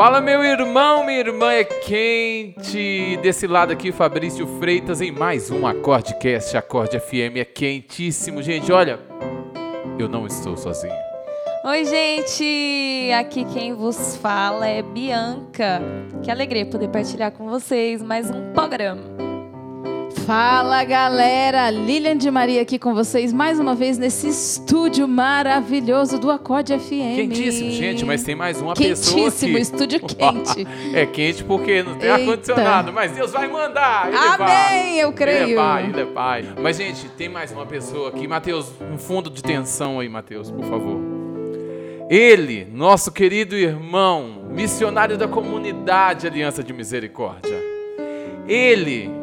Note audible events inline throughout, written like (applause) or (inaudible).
Fala meu irmão, minha irmã é quente. Desse lado aqui, Fabrício Freitas em mais um Acordecast. Acorde FM é quentíssimo, gente. Olha, eu não estou sozinho. Oi, gente! Aqui quem vos fala é Bianca. Que alegria poder partilhar com vocês mais um programa. Fala galera, Lilian de Maria aqui com vocês mais uma vez nesse estúdio maravilhoso do Acorde FM. Quentíssimo, gente, mas tem mais uma Quentíssimo, pessoa aqui. estúdio (laughs) quente. é quente porque não tem ar-condicionado, mas Deus vai mandar. Ele Amém, vai. eu creio. Ele é pai, ele é pai. Mas, gente, tem mais uma pessoa aqui. Mateus, um fundo de tensão aí, Mateus, por favor. Ele, nosso querido irmão, missionário da comunidade Aliança de Misericórdia. Ele,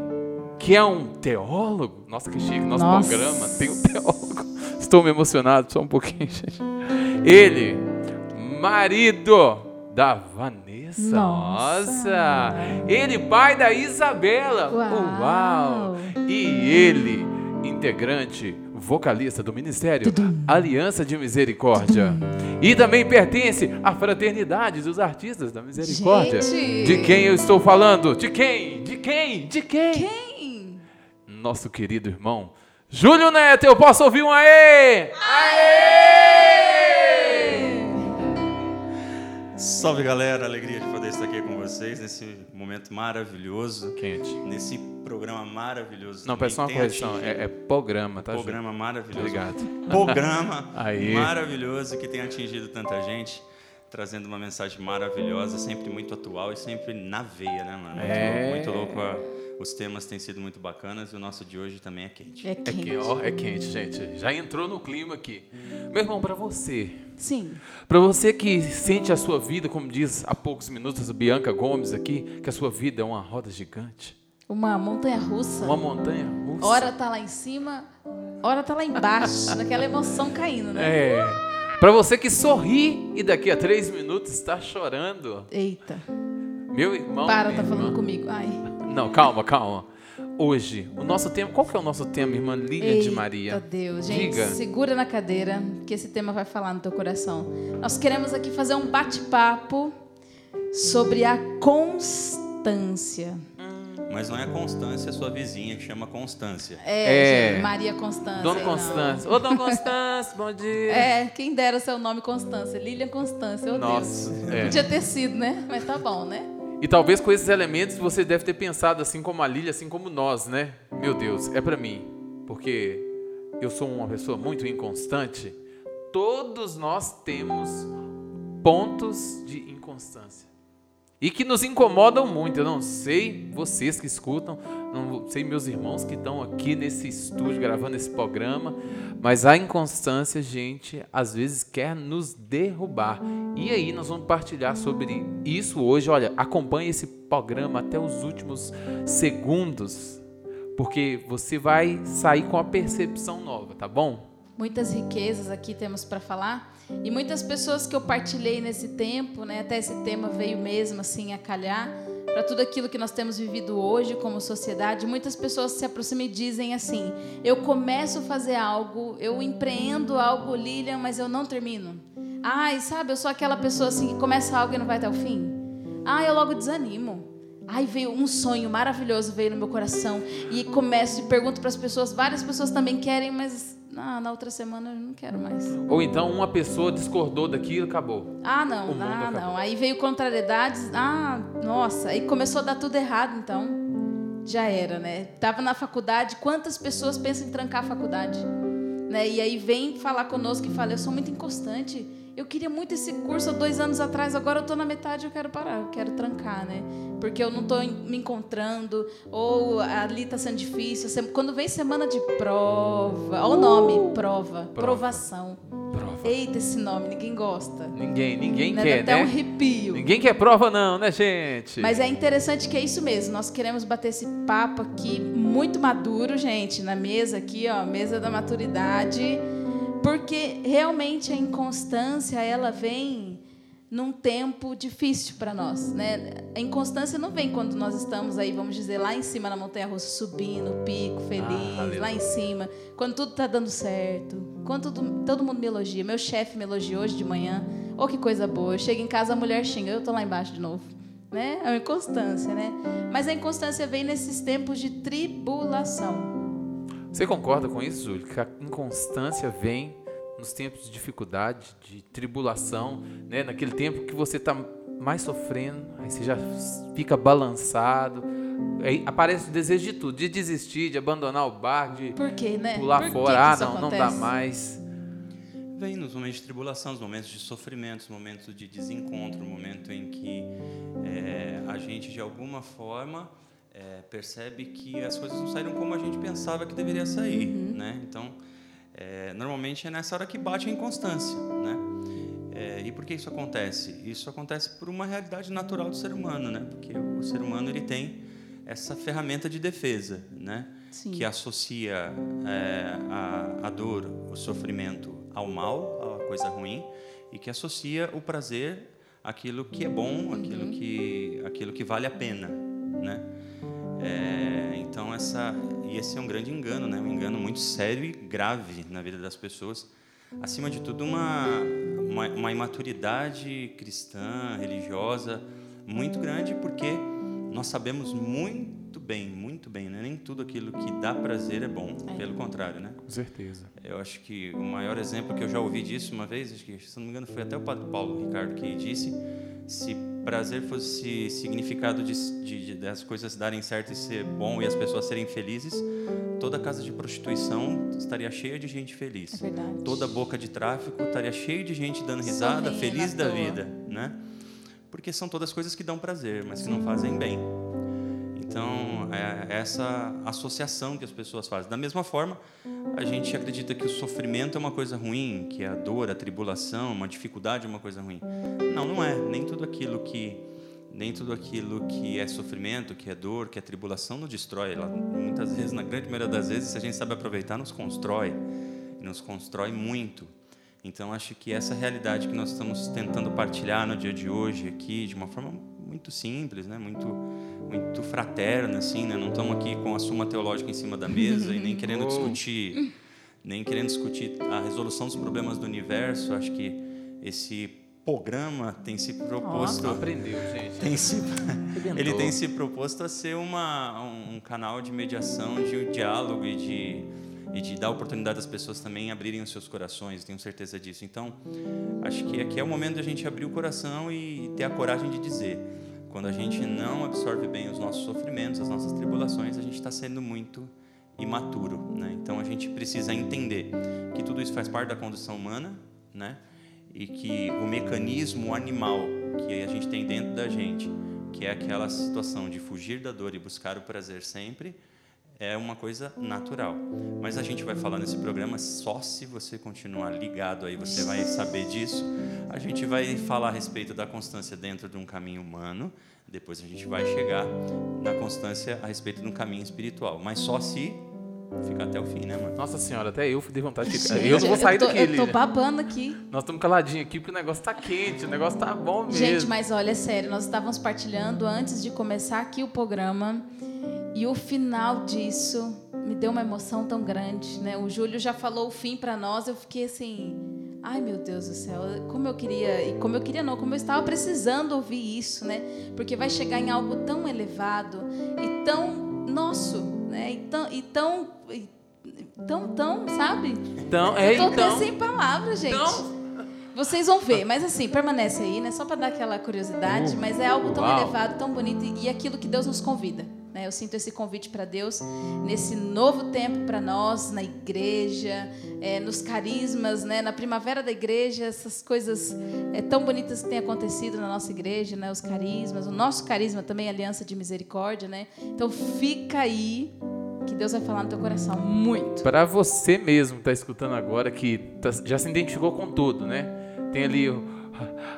que é um teólogo. Nossa, que chique, nosso Nossa. programa tem um (laughs) teólogo. Estou me emocionado, só um pouquinho, (laughs) gente. Ele, marido da Vanessa. Nossa. Ele, pai da Isabela. Uau. Uau. E ele, integrante, vocalista do Ministério Aliança de Misericórdia. E também pertence à fraternidade dos artistas da Misericórdia. Gente. De quem eu estou falando? De quem? De quem? De quem? Quem? Nosso querido irmão Júlio Neto. Eu posso ouvir um aê? Salve galera, alegria de poder estar aqui com vocês nesse momento maravilhoso, Quente. nesse programa maravilhoso. Não, peço uma correção. É, é programa, tá? Júlio? programa maravilhoso. Obrigado. Programa (laughs) Aí. maravilhoso que tem atingido tanta gente, trazendo uma mensagem maravilhosa, sempre muito atual e sempre na veia, né, mano? Muito É. louco, muito louco. ó. Os temas têm sido muito bacanas e o nosso de hoje também é quente. É É quente. ó, é quente, gente. Já entrou no clima aqui. Meu irmão, pra você, Sim. Para você que sente a sua vida, como diz há poucos minutos a Bianca Gomes aqui, que a sua vida é uma roda gigante, Uma montanha russa. uma montanha russa. Hora tá lá em cima, hora tá lá embaixo, (laughs) naquela emoção caindo, né? É. Para você que sorri e daqui a três minutos está chorando, Eita. meu irmão. Para, minha tá falando irmã. comigo. Ai. Não, calma, calma. Hoje, o nosso tema, qual que é o nosso tema, irmã Lilian de Eita Maria? Deus, gente, Diga. segura na cadeira, que esse tema vai falar no teu coração. Nós queremos aqui fazer um bate-papo sobre a constância. Mas não é a Constância, é sua vizinha que chama Constância. É, É. Maria Constância. Dona não. Constância. Ô, Dona Constância, bom dia. É, quem dera seu nome Constância. Lilian Constância, oh Nossa, Deus. é. Podia ter sido, né? Mas tá bom, né? E talvez com esses elementos você deve ter pensado assim como a Lília, assim como nós, né? Meu Deus, é pra mim, porque eu sou uma pessoa muito inconstante. Todos nós temos pontos de inconstância. E que nos incomodam muito. Eu não sei vocês que escutam, não sei meus irmãos que estão aqui nesse estúdio gravando esse programa, mas a inconstância, gente, às vezes quer nos derrubar. E aí nós vamos partilhar sobre isso hoje. Olha, acompanhe esse programa até os últimos segundos, porque você vai sair com a percepção nova, tá bom? Muitas riquezas aqui temos para falar. E muitas pessoas que eu partilhei nesse tempo, né? Até esse tema veio mesmo assim a calhar para tudo aquilo que nós temos vivido hoje como sociedade. Muitas pessoas se aproximam e dizem assim: "Eu começo a fazer algo, eu empreendo algo, Lilian, mas eu não termino". Ai, sabe, eu sou aquela pessoa assim que começa algo e não vai até o fim. Ai, eu logo desanimo. Ai, veio um sonho maravilhoso veio no meu coração e começo e pergunto para as pessoas, várias pessoas também querem, mas ah, na outra semana eu não quero mais. Ou então uma pessoa discordou daquilo, acabou. Ah, não, ah, acabou. não. Aí veio contrariedades. Ah, nossa, aí começou a dar tudo errado, então já era, né? Tava na faculdade, quantas pessoas pensam em trancar a faculdade? Né? E aí vem falar conosco e fala, eu sou muito inconstante. Eu queria muito esse curso há dois anos atrás, agora eu tô na metade, eu quero parar, eu quero trancar, né? Porque eu não tô em- me encontrando, ou ali tá sendo difícil. Quando vem semana de prova, olha o nome, prova, provação. Prova. Eita, esse nome, ninguém gosta. Ninguém, ninguém né? quer, Dá até né? um arrepio. Ninguém quer prova não, né, gente? Mas é interessante que é isso mesmo. Nós queremos bater esse papo aqui muito maduro, gente, na mesa aqui, ó, mesa da maturidade, porque realmente a inconstância ela vem num tempo difícil para nós, né? A inconstância não vem quando nós estamos aí, vamos dizer, lá em cima na montanha russa, subindo, pico, feliz, aleluia. lá em cima, quando tudo tá dando certo, quando tudo- todo mundo me elogia. Meu chefe me elogiou hoje de manhã. Oh, que coisa boa. Eu chego em casa, a mulher xinga, eu tô lá embaixo de novo. Né? É uma inconstância, né? Mas a inconstância vem nesses tempos de tribulação. Você concorda com isso, Júlio? Que a inconstância vem nos tempos de dificuldade, de tribulação, né? Naquele tempo que você está mais sofrendo, aí você já fica balançado, aí aparece o desejo de tudo, de desistir, de abandonar o barco, de Por quê, né? pular Por fora, que ah, não, não dá mais. Vem nos momentos de tribulação, nos momentos de sofrimento, nos momentos de desencontro, no momento em que é, a gente, de alguma forma, é, percebe que as coisas não saíram como a gente pensava que deveria sair, né? Então, é, normalmente é nessa hora que bate a inconstância, né? É, e por que isso acontece? Isso acontece por uma realidade natural do ser humano, né? Porque o ser humano ele tem essa ferramenta de defesa, né? Sim. Que associa é, a, a dor, o sofrimento ao mal, à coisa ruim, e que associa o prazer àquilo que é bom, aquilo que aquilo que vale a pena, né? É, então essa e esse é um grande engano, né? Um engano muito sério e grave na vida das pessoas. Acima de tudo, uma uma, uma imaturidade cristã, religiosa muito grande, porque nós sabemos muito bem, muito bem, né? nem tudo aquilo que dá prazer é bom. Pelo contrário, né? Com certeza. Eu acho que o maior exemplo que eu já ouvi disso uma vez, acho que, se não me engano, foi até o Padre Paulo Ricardo que disse: se prazer fosse significado de, de- de- das coisas darem certo e ser bom e as pessoas serem felizes, toda casa de prostituição estaria cheia de gente feliz. É verdade. Toda boca de tráfico estaria cheia de gente dando risada, feliz da toa. vida, né? Porque são todas coisas que dão prazer, mas que não fazem bem. Então, é essa associação que as pessoas fazem. Da mesma forma, a gente acredita que o sofrimento é uma coisa ruim, que a dor, a tribulação, uma dificuldade é uma coisa ruim. Não, não é. Nem tudo aquilo que nem tudo aquilo que é sofrimento, que é dor, que é tribulação nos destrói. Ela, muitas vezes, na grande maioria das vezes, se a gente sabe aproveitar, nos constrói. Nos constrói muito. Então, acho que essa realidade que nós estamos tentando partilhar no dia de hoje aqui, de uma forma muito simples, né? muito, muito fraterna, assim, né? não estamos aqui com a suma teológica em cima da mesa e nem (laughs) querendo Oh. discutir, nem querendo discutir a resolução dos problemas do universo. Acho que esse programa tem se proposto Aprendeu, gente. tem se, (laughs) ele tem se proposto a ser uma, um canal de mediação, de diálogo e de, e de dar oportunidade às pessoas também abrirem os seus corações, tenho certeza disso. Então, acho que aqui é o momento da gente abrir o coração e ter a coragem de dizer. Quando a gente não absorve bem os nossos sofrimentos, as nossas tribulações, a gente está sendo muito imaturo. Né? Então, a gente precisa entender que tudo isso faz parte da condição humana, né? e que o mecanismo animal que a gente tem dentro da gente, que é aquela situação de fugir da dor e buscar o prazer sempre, é uma coisa natural. Mas a gente vai falar nesse programa só se você continuar ligado aí, você vai saber disso. A gente vai falar a respeito da constância dentro de um caminho humano, depois a gente vai chegar na constância a respeito de um caminho espiritual, mas só se ficar até o fim, né, mano? Nossa senhora, até eu dei vontade de... Gente, eu não vou sair tô, daqui, Eu tô babando aqui. Nós estamos caladinhos aqui porque o negócio tá quente, o negócio tá bom mesmo. Gente, mas olha, sério, nós estávamos partilhando antes de começar aqui o programa e o final disso me deu uma emoção tão grande, né? O Júlio já falou o fim para nós, eu fiquei assim, ai meu Deus do céu, como eu queria, e como eu queria não, como eu estava precisando ouvir isso, né? Porque vai chegar em algo tão elevado e tão nosso, né? E tão, e tão, e tão, tão, sabe? Então, é eu tô então. sem palavras, gente. Então, Vocês vão ver, mas assim, permanece aí, né? Só para dar aquela curiosidade, Uh, mas é algo tão uau. elevado, tão bonito e aquilo que Deus nos convida. Né? Eu sinto esse convite para Deus nesse novo tempo para nós, na igreja, é, nos carismas, né? na primavera da igreja, essas coisas é, tão bonitas que têm acontecido na nossa igreja, né? os carismas, o nosso carisma também, Aliança de Misericórdia. Né? Então fica aí que Deus vai falar no teu coração muito. Para você mesmo que está escutando agora, que tá- já se identificou com tudo, né? Tem ali o,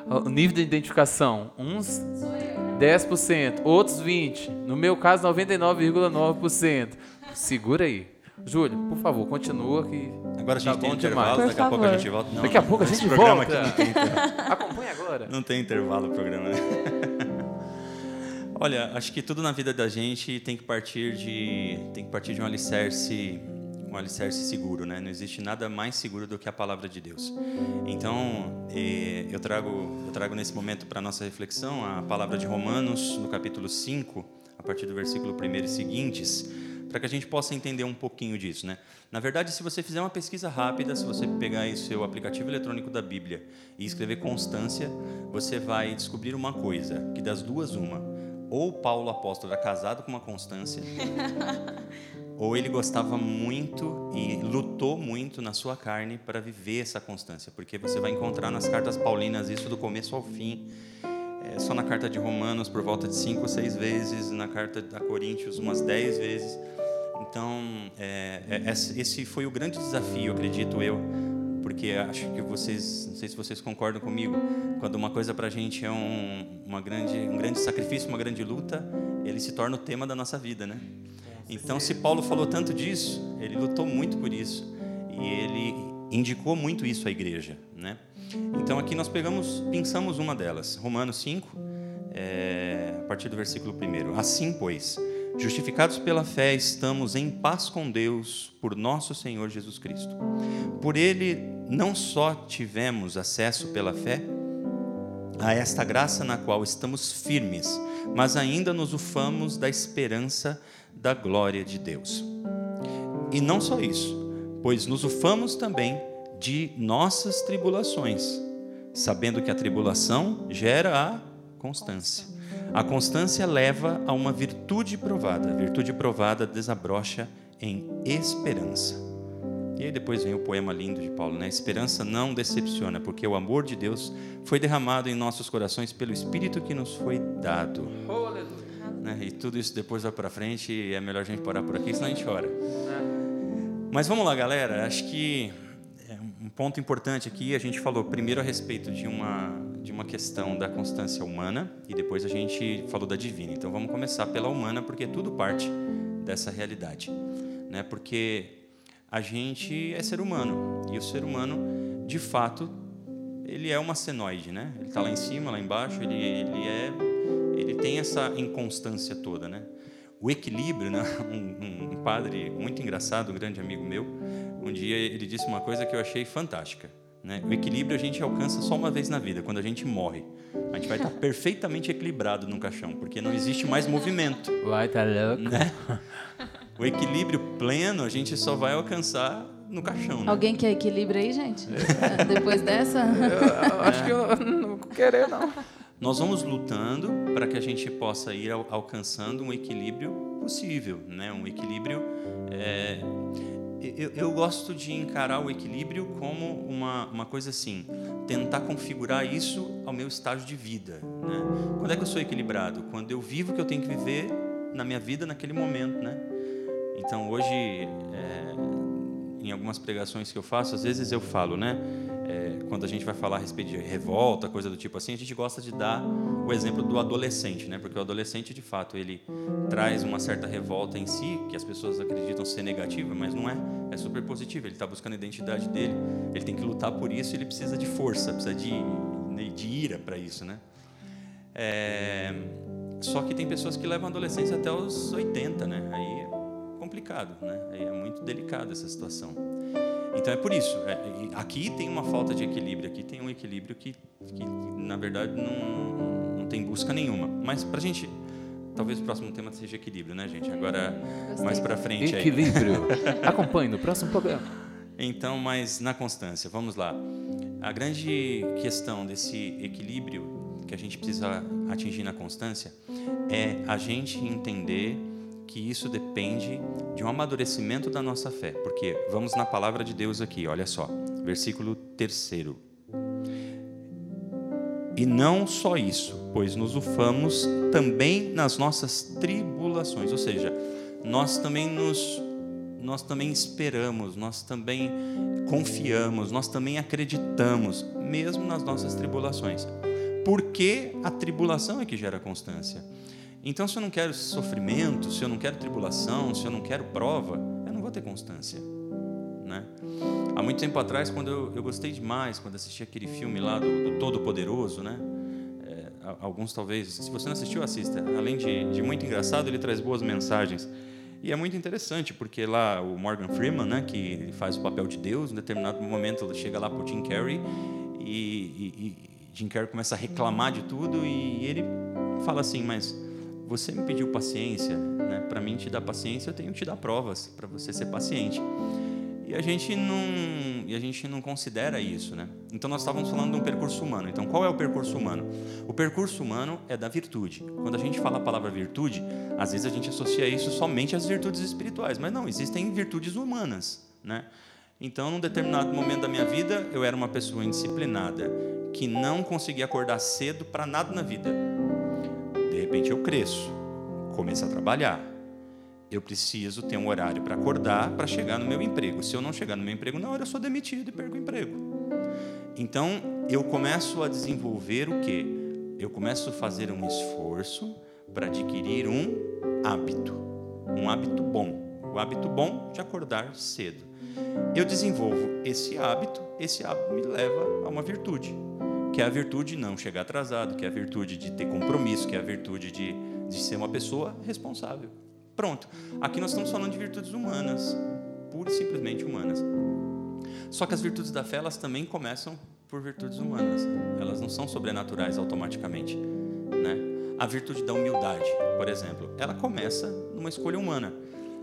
o nível de identificação. Uns 10%, outros 20%. No meu caso, 99,9%. Segura aí. Júlio, por favor, continua que Agora a gente Tá tem intervalo, daqui a Por pouco a favor. gente volta. Não, Daqui a pouco a gente programa volta. aqui não tem intervalo. (laughs) acompanhe agora. Não tem intervalo o programa, né? (laughs) Olha, acho que tudo na vida da gente tem que partir de tem que partir de um alicerce, um alicerce seguro, né? Não existe nada mais seguro do que a palavra de Deus. Então, eh, eu trago eu trago nesse momento para nossa reflexão a palavra de Romanos, no capítulo 5, a partir do versículo 1 e seguintes, para que a gente possa entender um pouquinho disso, né? Na verdade, se você fizer uma pesquisa rápida, se você pegar aí seu aplicativo eletrônico da Bíblia e escrever constância, você vai descobrir uma coisa, que das duas uma, ou Paulo apóstolo era casado com uma constância, (laughs) ou ele gostava muito e lutou muito na sua carne para viver essa constância, porque você vai encontrar nas cartas paulinas isso do começo ao fim. É, só na carta de Romanos por volta de cinco ou seis vezes, na carta da Coríntios umas dez vezes. Então, é, é, esse foi o grande desafio, acredito eu, porque acho que vocês, não sei se vocês concordam comigo, quando uma coisa para a gente é um, uma grande, um grande sacrifício, uma grande luta, ele se torna o tema da nossa vida, né? Então, se Paulo falou tanto disso, ele lutou muito por isso e ele indicou muito isso à igreja, né? Então, aqui nós pegamos, pensamos uma delas, Romanos 5, é, a partir do versículo 1. Assim, pois, justificados pela fé, estamos em paz com Deus por nosso Senhor Jesus Cristo. Por ele não só tivemos acesso pela fé a esta graça na qual estamos firmes, mas ainda nos ufamos da esperança da glória de Deus. E não só isso, pois nos ufamos também de nossas tribulações, sabendo que a tribulação gera a constância. A constância leva a uma virtude provada. A virtude provada desabrocha em esperança. E aí depois vem o poema lindo de Paulo, né? Esperança não decepciona, porque o amor de Deus foi derramado em nossos corações pelo Espírito que nos foi dado. Né? E tudo isso depois vai para frente e é melhor a gente parar por aqui, senão a gente chora. Mas vamos lá, galera. Acho que é um ponto importante aqui, a gente falou primeiro a respeito de uma, de uma questão da constância humana e depois a gente falou da divina. Então vamos começar pela humana, porque tudo parte dessa realidade. Né? Porque a gente é ser humano e o ser humano, de fato, ele é uma senoide, né? Ele está lá em cima, lá embaixo, ele, ele é, ele tem essa inconstância toda, né? O equilíbrio, né? (laughs) Um, um padre muito engraçado, um grande amigo meu, um dia ele disse uma coisa que eu achei fantástica. Né? O equilíbrio a gente alcança só uma vez na vida, quando a gente morre. A gente vai estar (laughs) perfeitamente equilibrado num caixão, porque não existe mais movimento. Vai, tá louco. Né? O equilíbrio pleno a gente só vai alcançar no caixão. Né? Alguém quer equilíbrio aí, gente? (laughs) Depois dessa? Eu acho que eu não vou querer, não. Nós vamos lutando para que a gente possa ir al- alcançando um equilíbrio possível, né? Um equilíbrio. é, eu, eu gosto de encarar o equilíbrio como uma, uma coisa assim, tentar configurar isso ao meu estágio de vida. Né? Quando é que eu sou equilibrado? Quando eu vivo o que eu tenho que viver na minha vida naquele momento, né? Então hoje, é, em algumas pregações que eu faço, às vezes eu falo, né? É, quando a gente vai falar a respeito de revolta, coisa do tipo assim, a gente gosta de dar o exemplo do adolescente, né? Porque o adolescente, de fato, ele traz uma certa revolta em si, que as pessoas acreditam ser negativa, mas não é. É super positiva. Ele está buscando a identidade dele, ele tem que lutar por isso, ele precisa de força, precisa de, de ira para isso, né? É, só que tem pessoas que levam a adolescência até os 80, né? Aí complicado, né? Aí é muito delicada essa situação. Então é por isso. é, e aqui tem uma falta de equilíbrio, aqui tem um equilíbrio que, que na verdade, não, não tem busca nenhuma. Mas para a gente, talvez o próximo tema seja equilíbrio, né, gente? Agora, mais para frente. aí. Equilíbrio. (laughs) Acompanhe no próximo programa. Então, mas na constância, vamos lá. A grande questão desse equilíbrio que a gente precisa atingir na constância é a gente entender que isso depende de um amadurecimento da nossa fé. Porque vamos na palavra de Deus aqui, olha só, versículo 3. E não só isso, pois nos ufamos também nas nossas tribulações, ou seja, nós também nos nós também esperamos, nós também confiamos, nós também acreditamos, mesmo nas nossas tribulações. Porque a tribulação é que gera constância. Então, se eu não quero sofrimento, se eu não quero tribulação, se eu não quero prova, eu não vou ter constância. Né? Há muito tempo atrás, quando eu, eu gostei demais, quando assisti aquele filme lá do, do Todo-Poderoso, né? É, alguns talvez, se você não assistiu, assista. Além de, de muito engraçado, ele traz boas mensagens. E é muito interessante, porque lá o Morgan Freeman, né, que faz o papel de Deus, em determinado momento ele chega lá para o Jim Carrey e, e, e Jim Carrey começa a reclamar de tudo e ele fala assim, mas você me pediu paciência, né? Para mim te dar paciência, eu tenho que te dar provas para você ser paciente. E a gente não, e a gente não considera isso, né? Então nós estávamos falando de um percurso humano. Então qual é o percurso humano? O percurso humano é da virtude. Quando a gente fala a palavra virtude, às vezes a gente associa isso somente às virtudes espirituais, mas não, existem virtudes humanas, né? Então, num determinado momento da minha vida, eu era uma pessoa indisciplinada, que não conseguia acordar cedo para nada na vida. Repente eu cresço, começo a trabalhar, eu preciso ter um horário para acordar para chegar no meu emprego. Se eu não chegar no meu emprego na hora, eu sou demitido e perco o emprego. Então, eu começo a desenvolver o quê? Eu começo a fazer um esforço para adquirir um hábito, um hábito bom. O hábito bom de acordar cedo. Eu desenvolvo esse hábito, esse hábito me leva a uma virtude, que é a virtude de não chegar atrasado, que é a virtude de ter compromisso, que é a virtude de, de ser uma pessoa responsável. Pronto. Aqui nós estamos falando de virtudes humanas, pura e simplesmente humanas. Só que as virtudes da fé, elas também começam por virtudes humanas. Elas não são sobrenaturais automaticamente, né? A virtude da humildade, por exemplo, ela começa numa escolha humana.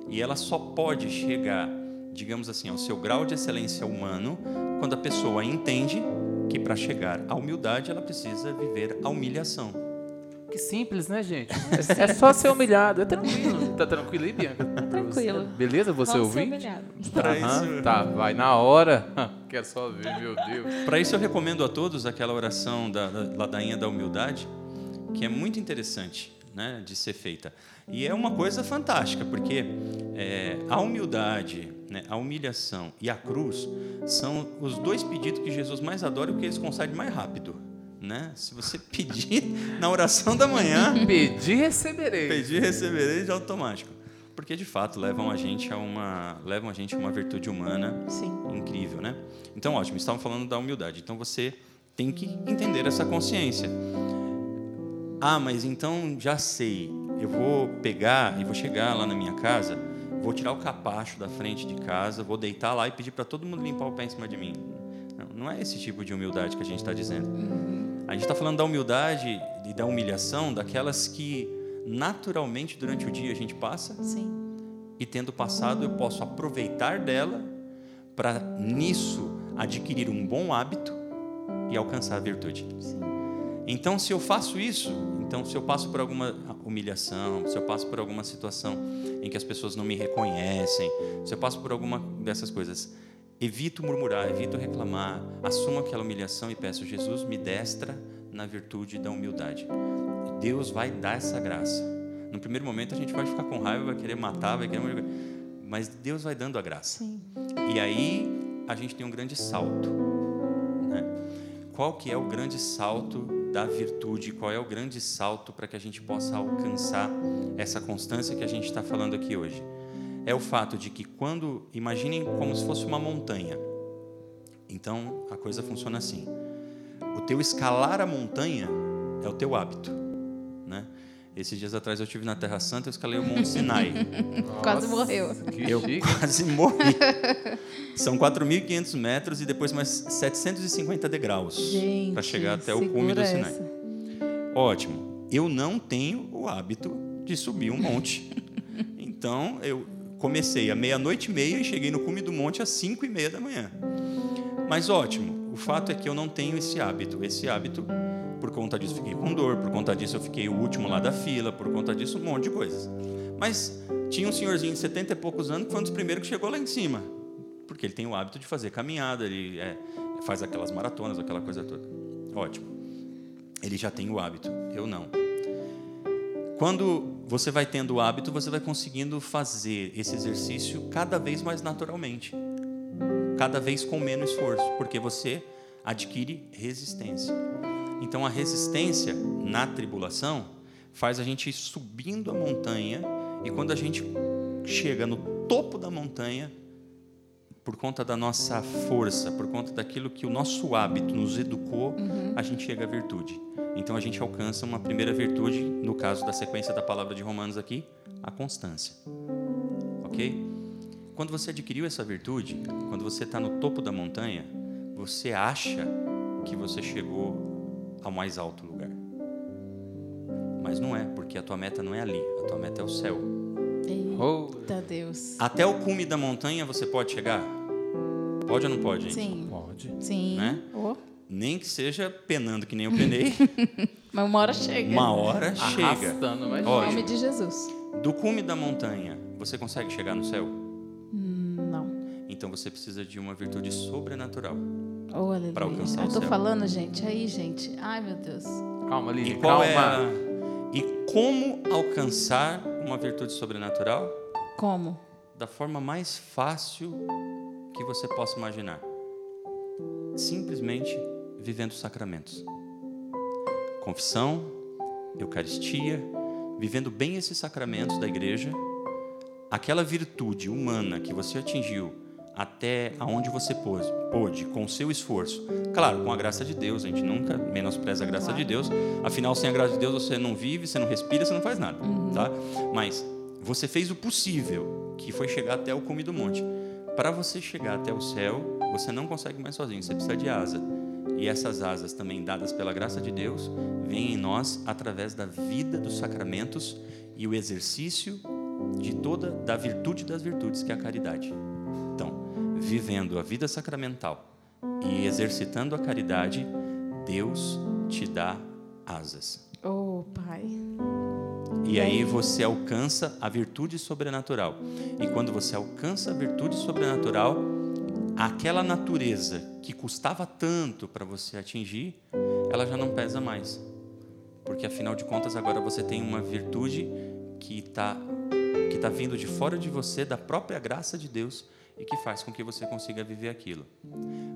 E ela só pode chegar, digamos assim, ao seu grau de excelência humano quando a pessoa entende que para chegar à humildade ela precisa viver a humilhação. Que simples, né, gente? É, só ser humilhado. É tranquilo. Tá tranquilo aí, Bianca? Tranquilo. Beleza você Vamos Aham, isso, Tá, vai na hora. (laughs) Quero só ver, meu Deus. para isso eu recomendo a todos aquela oração da, da ladainha da humildade, que é muito interessante, né, de ser feita. E é uma coisa fantástica, porque é, a humildade, né, a humilhação e a cruz são os dois pedidos que Jesus mais adora e que eles concedem mais rápido. Né? Se você (laughs) pedir na oração da manhã, Pedir, receberei. pedir receberei de automático, porque de fato levam a gente a uma levam a gente a uma virtude humana Sim. incrível, né? Então, ótimo, estavam falando da humildade. Então você tem que entender essa consciência. Ah, mas então já sei. Eu vou pegar e vou chegar lá na minha casa, vou tirar o capacho da frente de casa, vou deitar lá e pedir para todo mundo limpar o pé em cima de mim. Não, não é esse tipo de humildade que a gente está dizendo. A gente está falando da humildade e da humilhação daquelas que naturalmente durante o dia a gente passa Sim. e tendo passado eu posso aproveitar dela para nisso adquirir um bom hábito e alcançar a virtude. Então, se eu faço isso, então se eu passo por alguma humilhação, se eu passo por alguma situação em que as pessoas não me reconhecem, se eu passo por alguma dessas coisas, evito murmurar, evito reclamar, assumo aquela humilhação e peço Jesus me destra na virtude da humildade. Deus vai dar essa graça. No primeiro momento a gente vai ficar com raiva, vai querer matar, vai querer mas Deus vai dando a graça. Sim. E aí a gente tem um grande salto. Né? Qual que é o grande salto da virtude? Qual é o grande salto para que a gente possa alcançar essa constância que a gente está falando aqui hoje? É o fato de que quando imaginem como se fosse uma montanha. Então a coisa funciona assim. O teu escalar a montanha é o teu hábito? Esses dias atrás eu estive na Terra Santa e eu escalei o Monte Sinai. (laughs) Quase Nossa, morreu. Que Eu chique. quase morri. São 4.500 metros e depois mais 750 degraus Gente, para chegar até o cume do Sinai. essa. Ótimo. Eu não tenho o hábito de subir um monte. Então eu comecei à meia-noite e meia e cheguei no cume do monte às 5 e meia da manhã. Mas ótimo. O fato é que eu não tenho esse hábito. Esse hábito, por conta disso, fiquei com dor. Por conta disso, eu fiquei o último lá da fila. Por conta disso, um monte de coisas. Mas tinha um senhorzinho de 70 e poucos anos que foi um dos primeiros que chegou lá em cima. Porque ele tem o hábito de fazer caminhada, ele é, faz aquelas maratonas, aquela coisa toda. Ótimo. Ele já tem o hábito, eu não. quando você vai tendo o hábito, você vai conseguindo fazer esse exercício cada vez mais naturalmente, cada vez com menos esforço, porque você adquire resistência. Então a resistência na tribulação faz a gente ir subindo a montanha e quando a gente chega no topo da montanha, por conta da nossa força, por conta daquilo que o nosso hábito nos educou, uhum. a gente chega à virtude. Então a gente alcança uma primeira virtude, no caso da sequência da palavra de Romanos aqui, a constância. Ok? Quando você adquiriu essa virtude, quando você está no topo da montanha, você acha que você chegou ao mais alto lugar. Mas não é, porque a tua meta não é ali, a tua meta é o céu. Eita Deus. Até o cume da montanha você pode chegar? Pode ou não pode, gente? Sim. Pode. Sim. Né? Oh. Nem que seja penando que nem eu penei. (laughs) mas uma hora chega. Uma hora chega. Arrastando, mas Em nome de Jesus. Do cume da montanha, você consegue chegar no céu? Hum, não. Então você precisa de uma virtude sobrenatural. Oh. Para alcançar eu tô céu. falando, gente. Aí, gente. Ai, meu Deus. Calma, Lili, E qual calma. é a... E como alcançar uma virtude sobrenatural? Como? Da forma mais fácil que você possa imaginar. Simplesmente vivendo os sacramentos. Confissão, Eucaristia, vivendo bem esses sacramentos da igreja, aquela virtude humana que você atingiu até aonde você pôde, pôde, com o seu esforço. Claro, com a graça de Deus, a gente nunca menospreza a graça de Deus. Afinal, sem a graça de Deus, você não vive, você não respira, você não faz nada, tá? Mas você fez o possível, que foi chegar até o cume do monte. Para você chegar até o céu, você não consegue mais sozinho, você precisa de asa. E essas asas, também dadas pela graça de Deus, vêm em nós através da vida dos sacramentos e o exercício de toda da virtude das virtudes, que é a caridade. Então, vivendo a vida sacramental e exercitando a caridade, Deus te dá asas. Oh, Pai. E aí você alcança a virtude sobrenatural. E quando você alcança a virtude sobrenatural, aquela natureza que custava tanto para você atingir, ela já não pesa mais. Porque afinal de contas agora você tem uma virtude que está que tá vindo de fora de você, da própria graça de Deus, e que faz com que você consiga viver aquilo.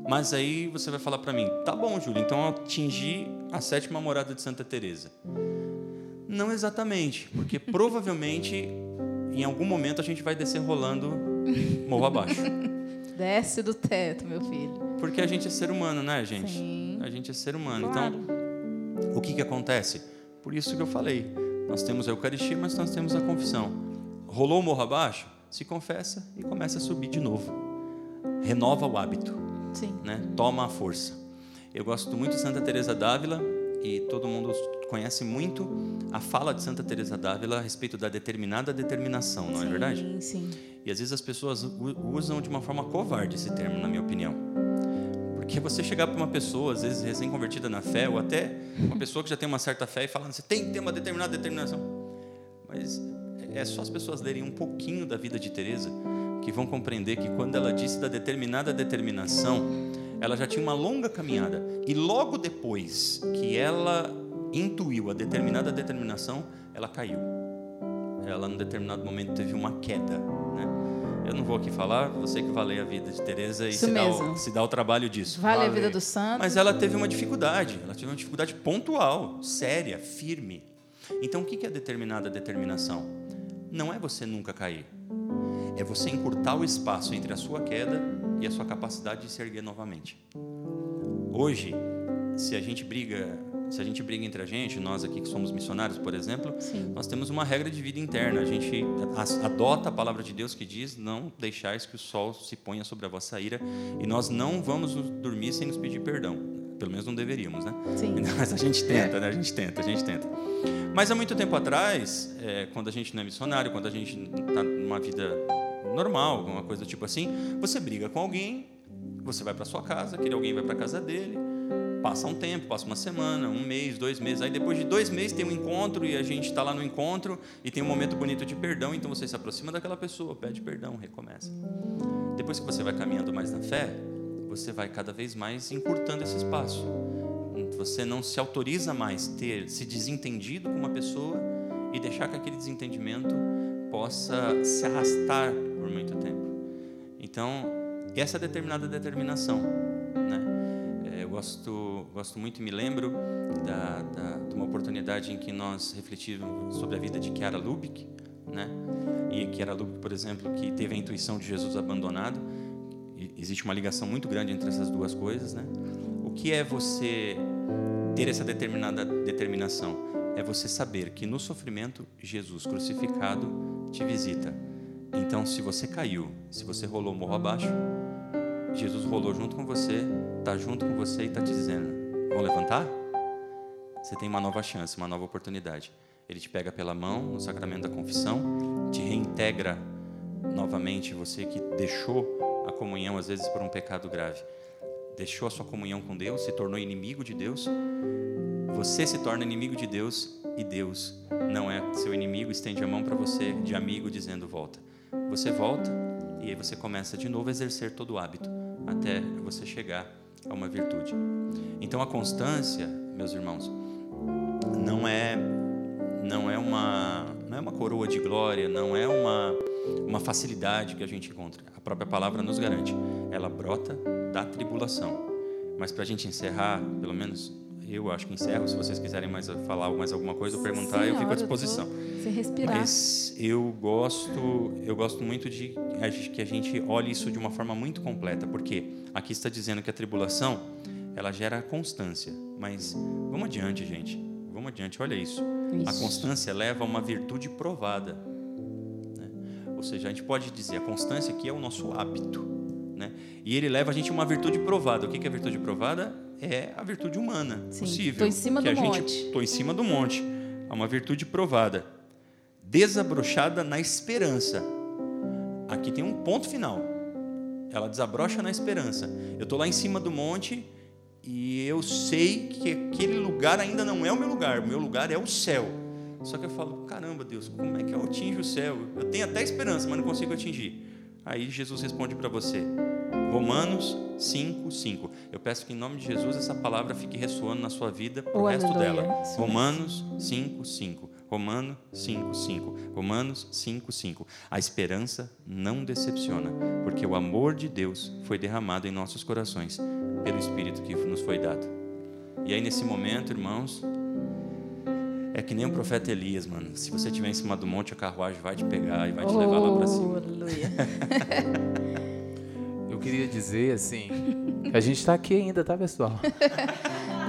Mas aí você vai falar para mim, tá bom, Júlio, então eu atingi a sétima morada de Santa Teresa. Não exatamente, porque (laughs) provavelmente em algum momento a gente vai descer rolando morro abaixo. (laughs) Desce do teto, meu filho. Porque a gente é ser humano, né, gente? Sim. A gente é ser humano. Claro. Então, o que, que acontece? Por isso que eu falei. Nós temos a Eucaristia, mas nós temos a confissão. Rolou o morro abaixo? Se confessa e começa a subir de novo. Renova o hábito, Sim. né? Toma a força. Eu gosto muito de Santa Teresa d'Ávila e todo mundo conhece muito a fala de Santa Teresa d'Ávila a respeito da determinada determinação, não é verdade? Sim, sim. E às vezes as pessoas usam de uma forma covarde esse termo, na minha opinião. Porque você chegar para uma pessoa, às vezes recém-convertida na fé, ou até uma pessoa que já tem uma certa fé e falar, você tem que ter uma determinada determinação. Mas é só as pessoas lerem um pouquinho da vida de Teresa que vão compreender que quando ela disse da determinada determinação, ela já tinha uma longa caminhada. E logo depois que ela intuiu a determinada determinação, ela caiu ela num determinado momento teve uma queda, né? Eu não vou aqui falar, você que vai ler a vida de Teresa e se dá, o, se dá o trabalho disso. Vale a Vale. vida do santo. Mas ela teve uma dificuldade, ela teve uma dificuldade pontual, séria, firme. Então o que que é determinada determinação? Não é você nunca cair, é você encurtar o espaço entre a sua queda e a sua capacidade de se erguer novamente. Hoje, se a gente briga, se a gente briga entre a gente, nós aqui que somos missionários, por exemplo, Sim. nós temos uma regra de vida interna. A gente adota a palavra de Deus que diz: Não deixais que o sol se ponha sobre a vossa ira, e nós não vamos dormir sem nos pedir perdão. Pelo menos não deveríamos, né? Sim. (laughs) Mas a gente tenta, né? A gente tenta, a gente tenta. Mas há muito tempo atrás, é, quando a gente não é missionário, quando a gente está numa vida normal, alguma coisa tipo assim, você briga com alguém, você vai para sua casa, aquele alguém vai para casa dele, passa um tempo, passa uma semana, um mês, dois meses, aí depois de dois meses tem um encontro e a gente está lá no encontro e tem um momento bonito de perdão, então você se aproxima daquela pessoa, pede perdão, recomeça. Depois que você vai caminhando mais na fé, você vai cada vez mais encurtando esse espaço. Você não se autoriza mais ter se desentendido com uma pessoa e deixar que aquele desentendimento possa se arrastar por muito tempo. Então, essa determinada determinação, né? É, eu gosto, gosto muito e me lembro da, da, de uma oportunidade em que nós refletimos sobre a vida de Chiara Lubick, né? E Chiara Lubick, por exemplo, que teve a intuição de Jesus abandonado. Existe uma ligação muito grande entre essas duas coisas, né? O que é você ter essa determinada determinação? É você saber que no sofrimento Jesus crucificado te visita. Então, se você caiu, se você rolou morro abaixo, Jesus rolou junto com você, está junto com você e está te dizendo: Vão levantar? Você tem uma nova chance, uma nova oportunidade. Ele te pega pela mão no sacramento da confissão, te reintegra novamente, você que deixou a comunhão, às vezes por um pecado grave, deixou a sua comunhão com Deus, se tornou inimigo de Deus. Você se torna inimigo de Deus e Deus não é seu inimigo, estende a mão para você de amigo, dizendo: Volta. Você volta e aí você começa de novo a exercer todo o hábito até você chegar a uma virtude. Então a constância, meus irmãos, não é não é uma não é uma coroa de glória, não é uma uma facilidade que a gente encontra. A própria palavra nos garante. Ela brota da tribulação. Mas para a gente encerrar, pelo menos eu acho que encerro. Se vocês quiserem mais falar mais alguma coisa ou perguntar, eu fico à disposição. Se respirar. Mas eu gosto, eu gosto muito de que a gente olhe isso de uma forma muito completa, porque aqui está dizendo que a tribulação ela gera constância. Mas vamos adiante, gente. Vamos adiante. Olha isso. isso. A constância leva a uma virtude provada. Ou seja, a gente pode dizer a constância aqui é o nosso hábito. Né? E ele leva a gente a uma virtude provada. O que é a virtude provada? É a virtude humana Sim, possível. Estou em cima que do a monte. gente estou em cima do monte. É uma virtude provada, desabrochada na esperança. Aqui tem um ponto final. Ela desabrocha na esperança. Eu estou lá em cima do monte e eu sei que aquele lugar ainda não é o meu lugar. O meu lugar é o céu. Só que eu falo, caramba, Deus, como é que eu atinjo o céu? Eu tenho até esperança, mas não consigo atingir. Aí Jesus responde para você, Romanos 5, 5. Eu peço que em nome de Jesus essa palavra fique ressoando na sua vida para o Oh, resto aleluia. dela. Romanos 5, 5. Romanos 5, 5. Romanos 5, 5. A esperança não decepciona, porque o amor de Deus foi derramado em nossos corações pelo Espírito que nos foi dado. E aí nesse momento, irmãos, é que nem o profeta Elias, mano. Se você estiver em cima do monte, a carruagem vai te pegar e vai te levar lá para Oh, cima. aleluia. (laughs) Eu queria dizer assim, a gente está aqui ainda, tá, pessoal? (laughs)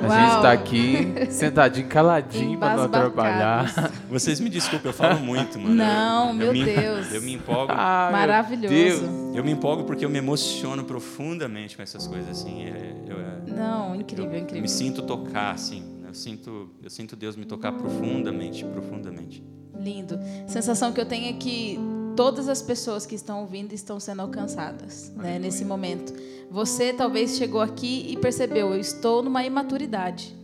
A Uau. gente está aqui, sentadinho, caladinho, para não atrapalhar. Vocês me desculpem, eu falo muito, mano. Não, Eu- meu eu me- Deus. Eu me empolgo. Ah, Maravilhoso. Deus. Eu me empolgo porque eu me emociono profundamente com essas coisas assim. é- eu, é- Não, incrível, eu incrível. me sinto tocar assim. Eu sinto, eu sinto Deus me tocar profundamente, profundamente. Lindo. Sensação que eu tenho é que todas as pessoas que estão ouvindo estão sendo alcançadas né, nesse momento. Você talvez chegou aqui e percebeu, eu estou numa imaturidade.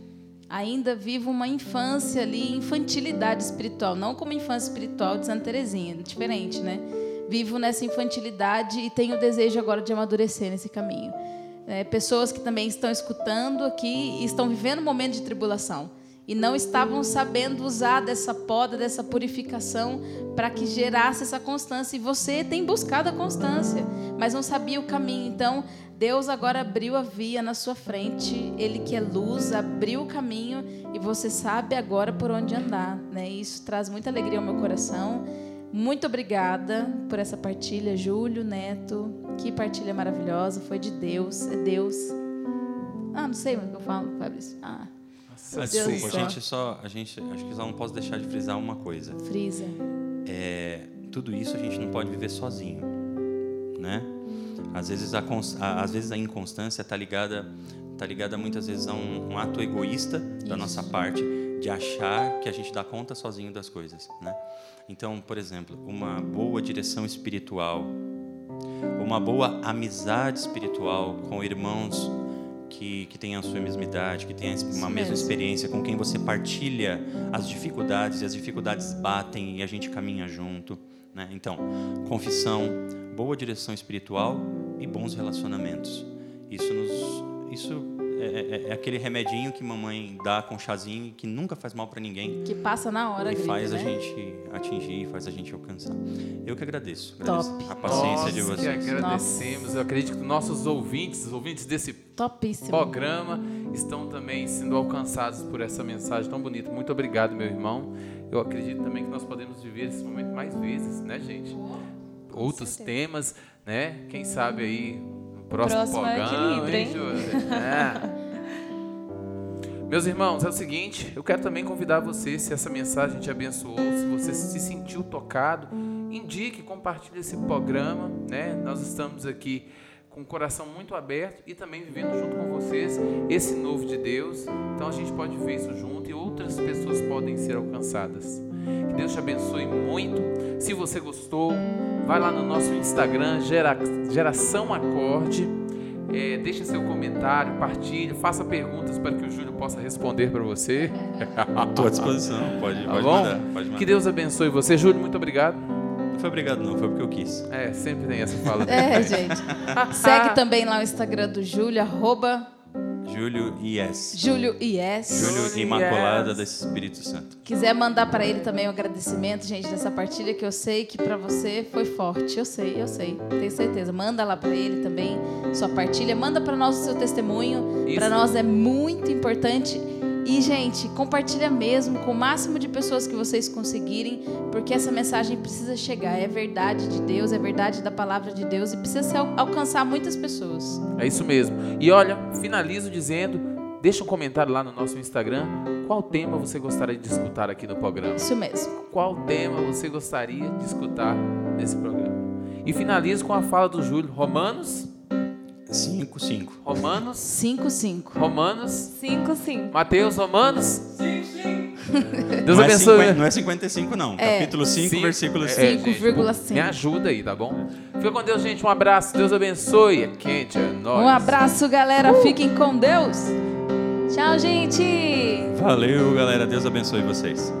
Ainda vivo uma infância ali, infantilidade espiritual. Não como infância espiritual de Santa Terezinha, diferente, né? Vivo nessa infantilidade e tenho o desejo agora de amadurecer nesse caminho. É, pessoas que também estão escutando aqui e estão vivendo um momento de tribulação e não estavam sabendo usar dessa poda, dessa purificação para que gerasse essa constância. E você tem buscado a constância, mas não sabia o caminho. Então, Deus agora abriu a via na sua frente, Ele que é luz, abriu o caminho e você sabe agora por onde andar. Né? Isso traz muita alegria ao meu coração. Muito obrigada por essa partilha, Júlio, Neto. Que partilha maravilhosa, foi de Deus, é Deus. Ah, não sei o que eu falo, Fabrício. Ah, Ah, desculpa, a gente só, a gente, acho que só não posso deixar de frisar uma coisa. frisa. É, tudo isso a gente não pode viver sozinho, né? Às vezes a, a- às vezes a inconstância está ligada, tá ligada muitas vezes a um, um ato egoísta da nossa parte de achar que a gente dá conta sozinho das coisas, né? Então, por exemplo, uma boa direção espiritual, uma boa amizade espiritual com irmãos que, que têm a sua mesma idade, que têm uma mesma experiência, com quem você partilha as dificuldades e as dificuldades batem e a gente caminha junto. Né? Então, confissão, boa direção espiritual e bons relacionamentos. Isso, nos, isso é, é- é aquele remedinho que mamãe dá com chazinho que nunca faz mal para ninguém. Que passa na hora, E gringa, faz a né? gente atingir, faz a gente alcançar. Eu que agradeço. Top. agradeço a paciência Nós de que vocês. agradecemos. Eu acredito que nossos ouvintes, os ouvintes desse Topíssimo. programa, estão também sendo alcançados por essa mensagem tão bonita. Muito obrigado, meu irmão. Eu acredito também que nós podemos viver esse momento mais vezes, né, gente? Outros certeza. temas, né? Quem sabe aí próximo, Próximo é programa, equilíbrio, hein? É. Meus irmãos, é o seguinte, eu quero também convidar você, se essa mensagem te abençoou, se você se sentiu tocado, indique, compartilhe esse programa, né? Nós estamos aqui com o coração muito aberto e também vivendo junto com vocês esse novo de Deus. Então a gente pode ver isso junto e outras pessoas podem ser alcançadas. Que Deus te abençoe muito. Se você gostou, vai lá no nosso Instagram, Gera- Geração Acorde. É, deixa seu comentário, partilhe, faça perguntas para que o Júlio possa responder para você. (laughs) Estou à disposição, pode, Tá pode bom? mandar. Pode mandar. Que Deus abençoe você. Júlio, muito obrigado. Não foi obrigado não, foi porque eu quis. É, sempre tem essa fala. (laughs) É, gente. (laughs) Segue também lá o Instagram do Júlio, arroba Júlio IS. Júlio IS. Júlio Imaculada IS. desse Espírito Santo. Quiser mandar para ele também um agradecimento, gente, dessa partilha que eu sei que para você foi forte. Eu sei, eu sei, tenho certeza. Manda lá para ele também sua partilha, manda para nós o seu testemunho. Para nós é muito importante. E, gente, compartilha mesmo com o máximo de pessoas que vocês conseguirem, porque essa mensagem precisa chegar. É verdade de Deus, é verdade da palavra de Deus e precisa alcançar muitas pessoas. É isso mesmo. E olha, finalizo dizendo, deixa um comentário lá no nosso Instagram. Qual tema você gostaria de escutar aqui no programa? Isso mesmo. Qual tema você gostaria de escutar nesse programa? E finalizo com a fala do Júlio. Romanos, 5, 5. Romanos, 5-5. Romanos, 5, sim. Mateus, Romanos. Sim, sim. Deus não, é abençoe. 50, não é 55 não. É. Capítulo 5, Sim. versículo É, 5. gente, 5,5. Me ajuda aí, tá bom? Fica com Deus, gente. Um abraço. Deus abençoe. É quente, é nóis. Um abraço, galera. Fiquem com Deus. Tchau, gente! Valeu, galera. Deus abençoe vocês.